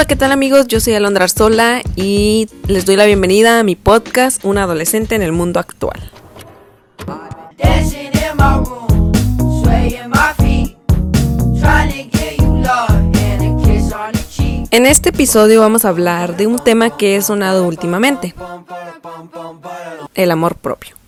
Hola, ¿qué tal amigos? Yo soy Alondra Arzola y les doy la bienvenida a mi podcast Un adolescente en el mundo actual. En este episodio vamos a hablar de un tema que he sonado últimamente, el amor propio.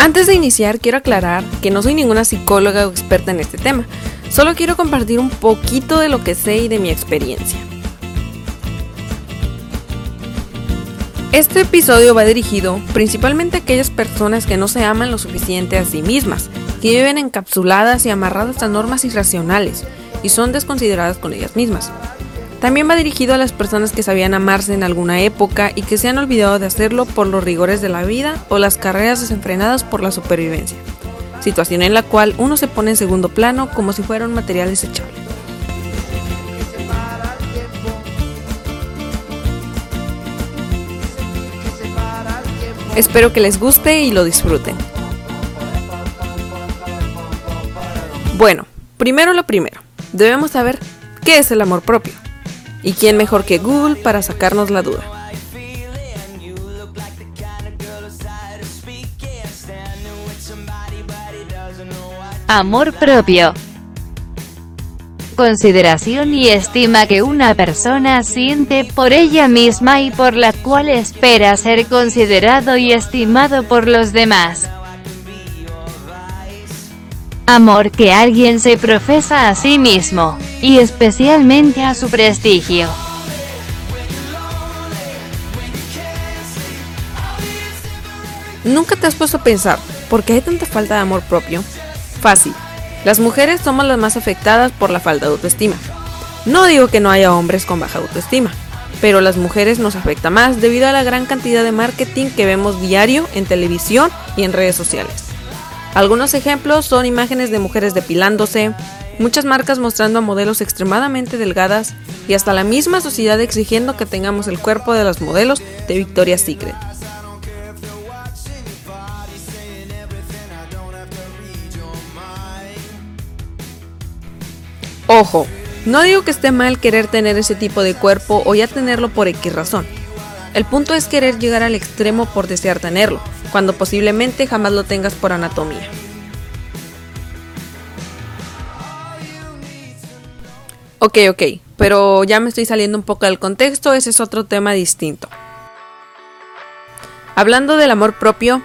Antes de iniciar, quiero aclarar que no soy ninguna psicóloga o experta en este tema. Solo quiero compartir un poquito de lo que sé y de mi experiencia. Este episodio va dirigido principalmente a aquellas personas que no se aman lo suficiente a sí mismas, que viven encapsuladas y amarradas a normas irracionales y son desconsideradas con ellas mismas. También va dirigido a las personas que sabían amarse en alguna época y que se han olvidado de hacerlo por los rigores de la vida o las carreras desenfrenadas por la supervivencia, situación en la cual uno se pone en segundo plano como si fuera un material desechable. Espero que les guste y lo disfruten. Bueno, primero lo primero, debemos saber qué es el amor propio. ¿Y quién mejor que Google para sacarnos la duda? Amor propio. Consideración y estima que una persona siente por ella misma y por la cual espera ser considerado y estimado por los demás. Amor que alguien se profesa a sí mismo, y especialmente a su prestigio. ¿Nunca te has puesto a pensar por qué hay tanta falta de amor propio? Fácil. Las mujeres somos las más afectadas por la falta de autoestima. No digo que no haya hombres con baja autoestima, pero las mujeres nos afecta más debido a la gran cantidad de marketing que vemos diario en televisión y en redes sociales. Algunos ejemplos son imágenes de mujeres depilándose, muchas marcas mostrando a modelos extremadamente delgadas y hasta la misma sociedad exigiendo que tengamos el cuerpo de los modelos de Victoria's Secret. Ojo, no digo que esté mal querer tener ese tipo de cuerpo o ya tenerlo por X razón. El punto es querer llegar al extremo por desear tenerlo, cuando posiblemente jamás lo tengas por anatomía. Ok, ok, pero ya me estoy saliendo un poco del contexto, ese es otro tema distinto. Hablando del amor propio,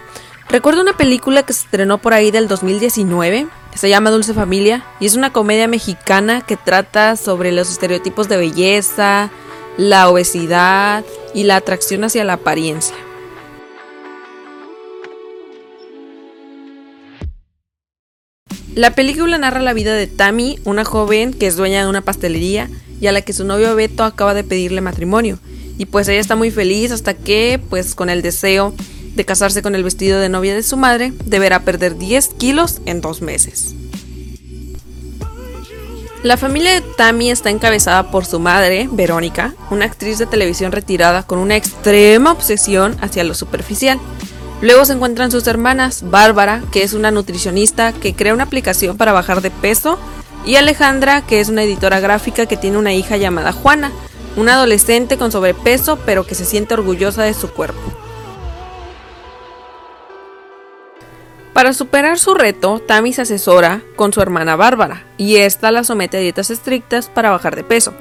recuerdo una película que se estrenó por ahí del 2019, se llama Dulce Familia, y es una comedia mexicana que trata sobre los estereotipos de belleza, la obesidad y la atracción hacia la apariencia. La película narra la vida de Tammy, una joven que es dueña de una pastelería y a la que su novio Beto acaba de pedirle matrimonio. Y pues ella está muy feliz hasta que, pues con el deseo de casarse con el vestido de novia de su madre, deberá perder 10 kilos en dos meses. La familia de Tammy está encabezada por su madre, Verónica, una actriz de televisión retirada con una extrema obsesión hacia lo superficial. Luego se encuentran sus hermanas, Bárbara, que es una nutricionista que crea una aplicación para bajar de peso, y Alejandra, que es una editora gráfica que tiene una hija llamada Juana, una adolescente con sobrepeso pero que se siente orgullosa de su cuerpo. Para superar su reto, Tammy se asesora con su hermana Bárbara y esta la somete a dietas estrictas para bajar de peso.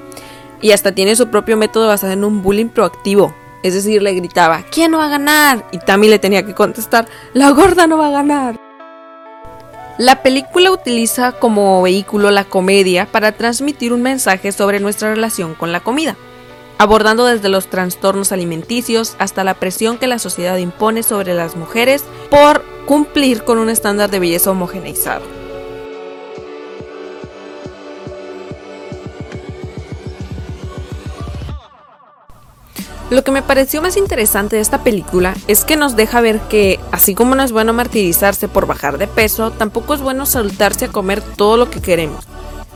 Y hasta tiene su propio método basado en un bullying proactivo, es decir, le gritaba, ¿quién no va a ganar? Y Tammy le tenía que contestar, la gorda no va a ganar. La película utiliza como vehículo la comedia para transmitir un mensaje sobre nuestra relación con la comida, abordando desde los trastornos alimenticios hasta la presión que la sociedad impone sobre las mujeres por cumplir con un estándar de belleza homogeneizado. Lo que me pareció más interesante de esta película es que nos deja ver que, así como no es bueno martirizarse por bajar de peso, tampoco es bueno soltarse a comer todo lo que queremos.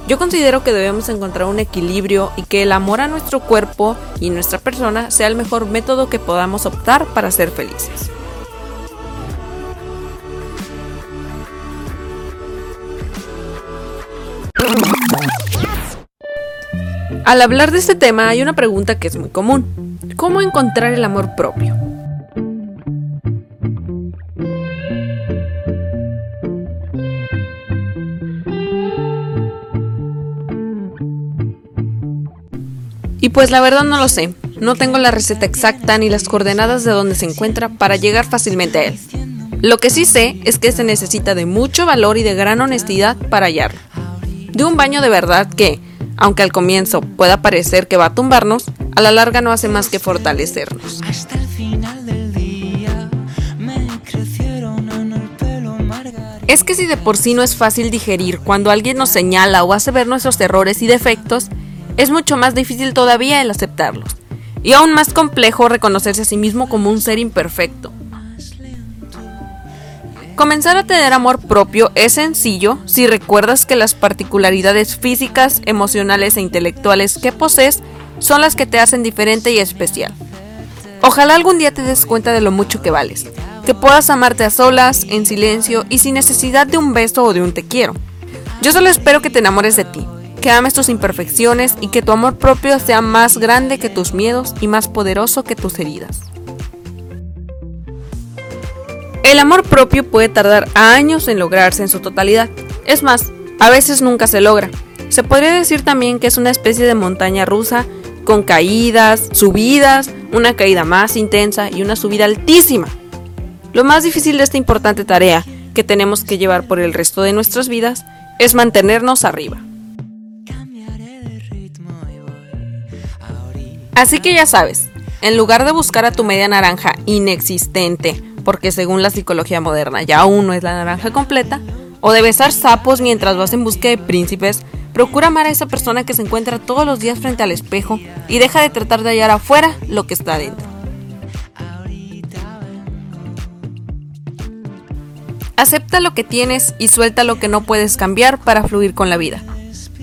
Yo considero que debemos encontrar un equilibrio y que el amor a nuestro cuerpo y nuestra persona sea el mejor método que podamos optar para ser felices. Al hablar de este tema hay una pregunta que es muy común. ¿Cómo encontrar el amor propio? Y pues la verdad no lo sé, no tengo la receta exacta ni las coordenadas de donde se encuentra para llegar fácilmente a él. Lo que sí sé es que se necesita de mucho valor y de gran honestidad para hallarlo. De un baño de verdad que, aunque al comienzo pueda parecer que va a tumbarnos, a la larga no hace más que fortalecernos. Es que si de por sí no es fácil digerir cuando alguien nos señala o hace ver nuestros errores y defectos, es mucho más difícil todavía el aceptarlos. Y aún más complejo reconocerse a sí mismo como un ser imperfecto. Comenzar a tener amor propio es sencillo si recuerdas que las particularidades físicas, emocionales e intelectuales que posees son las que te hacen diferente y especial. Ojalá algún día te des cuenta de lo mucho que vales, que puedas amarte a solas, en silencio y sin necesidad de un beso o de un te quiero. Yo solo espero que te enamores de ti, que ames tus imperfecciones y que tu amor propio sea más grande que tus miedos y más poderoso que tus heridas. El amor propio puede tardar años en lograrse en su totalidad. Es más, a veces nunca se logra. Se podría decir también que es una especie de montaña rusa con caídas, subidas, una caída más intensa y una subida altísima. Lo más difícil de esta importante tarea que tenemos que llevar por el resto de nuestras vidas es mantenernos arriba. Así que ya sabes, en lugar de buscar a tu media naranja inexistente, porque según la psicología moderna ya aún no es la naranja completa, o de besar sapos mientras vas en busca de príncipes, procura amar a esa persona que se encuentra todos los días frente al espejo y deja de tratar de hallar afuera lo que está dentro. Acepta lo que tienes y suelta lo que no puedes cambiar para fluir con la vida.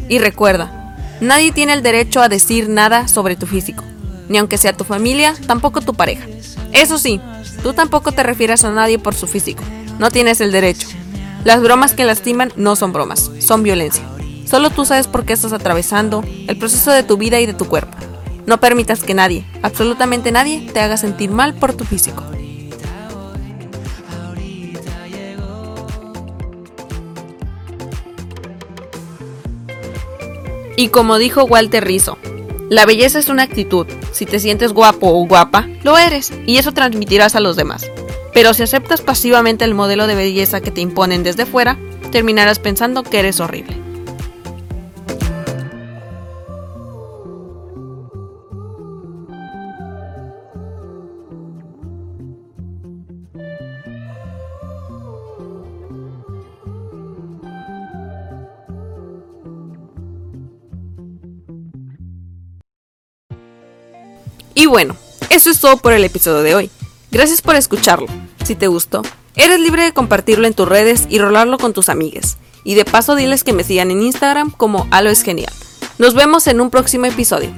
Y recuerda, Nadie tiene el derecho a decir nada sobre tu físico, ni aunque sea tu familia, tampoco tu pareja. Eso sí, tú tampoco te refieres a nadie por su físico. No tienes el derecho. Las bromas que lastiman no son bromas, son violencia. Solo tú sabes por qué estás atravesando el proceso de tu vida y de tu cuerpo. No permitas que nadie, absolutamente nadie, te haga sentir mal por tu físico. Y como dijo Walter Rizzo, la belleza es una actitud. Si te sientes guapo o guapa, lo eres, y eso transmitirás a los demás. Pero si aceptas pasivamente el modelo de belleza que te imponen desde fuera, terminarás pensando que eres horrible. Y bueno, eso es todo por el episodio de hoy. Gracias por escucharlo. Si te gustó, eres libre de compartirlo en tus redes y rolarlo con tus amigas. Y de paso diles que me sigan en Instagram como Alo es genial. Nos vemos en un próximo episodio.